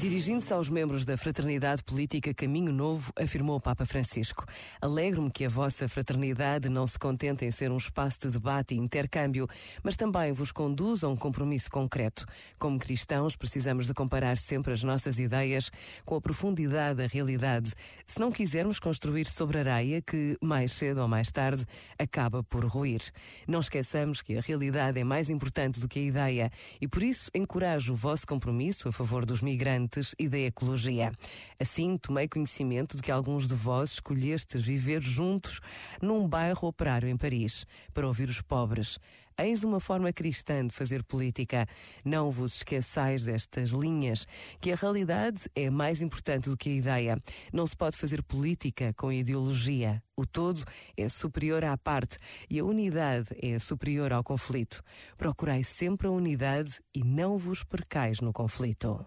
Dirigindo-se aos membros da Fraternidade Política Caminho Novo, afirmou o Papa Francisco: Alegro-me que a vossa fraternidade não se contente em ser um espaço de debate e intercâmbio, mas também vos conduza a um compromisso concreto. Como cristãos, precisamos de comparar sempre as nossas ideias com a profundidade da realidade, se não quisermos construir sobre areia que, mais cedo ou mais tarde, acaba por ruir. Não esqueçamos que a realidade é mais importante do que a ideia e, por isso, encorajo o vosso compromisso a favor dos migrantes e da ecologia. Assim, tomei conhecimento de que alguns de vós escolhestes viver juntos num bairro operário em Paris, para ouvir os pobres. Eis uma forma cristã de fazer política. Não vos esqueçais destas linhas, que a realidade é mais importante do que a ideia. Não se pode fazer política com ideologia. O todo é superior à parte e a unidade é superior ao conflito. Procurai sempre a unidade e não vos percais no conflito.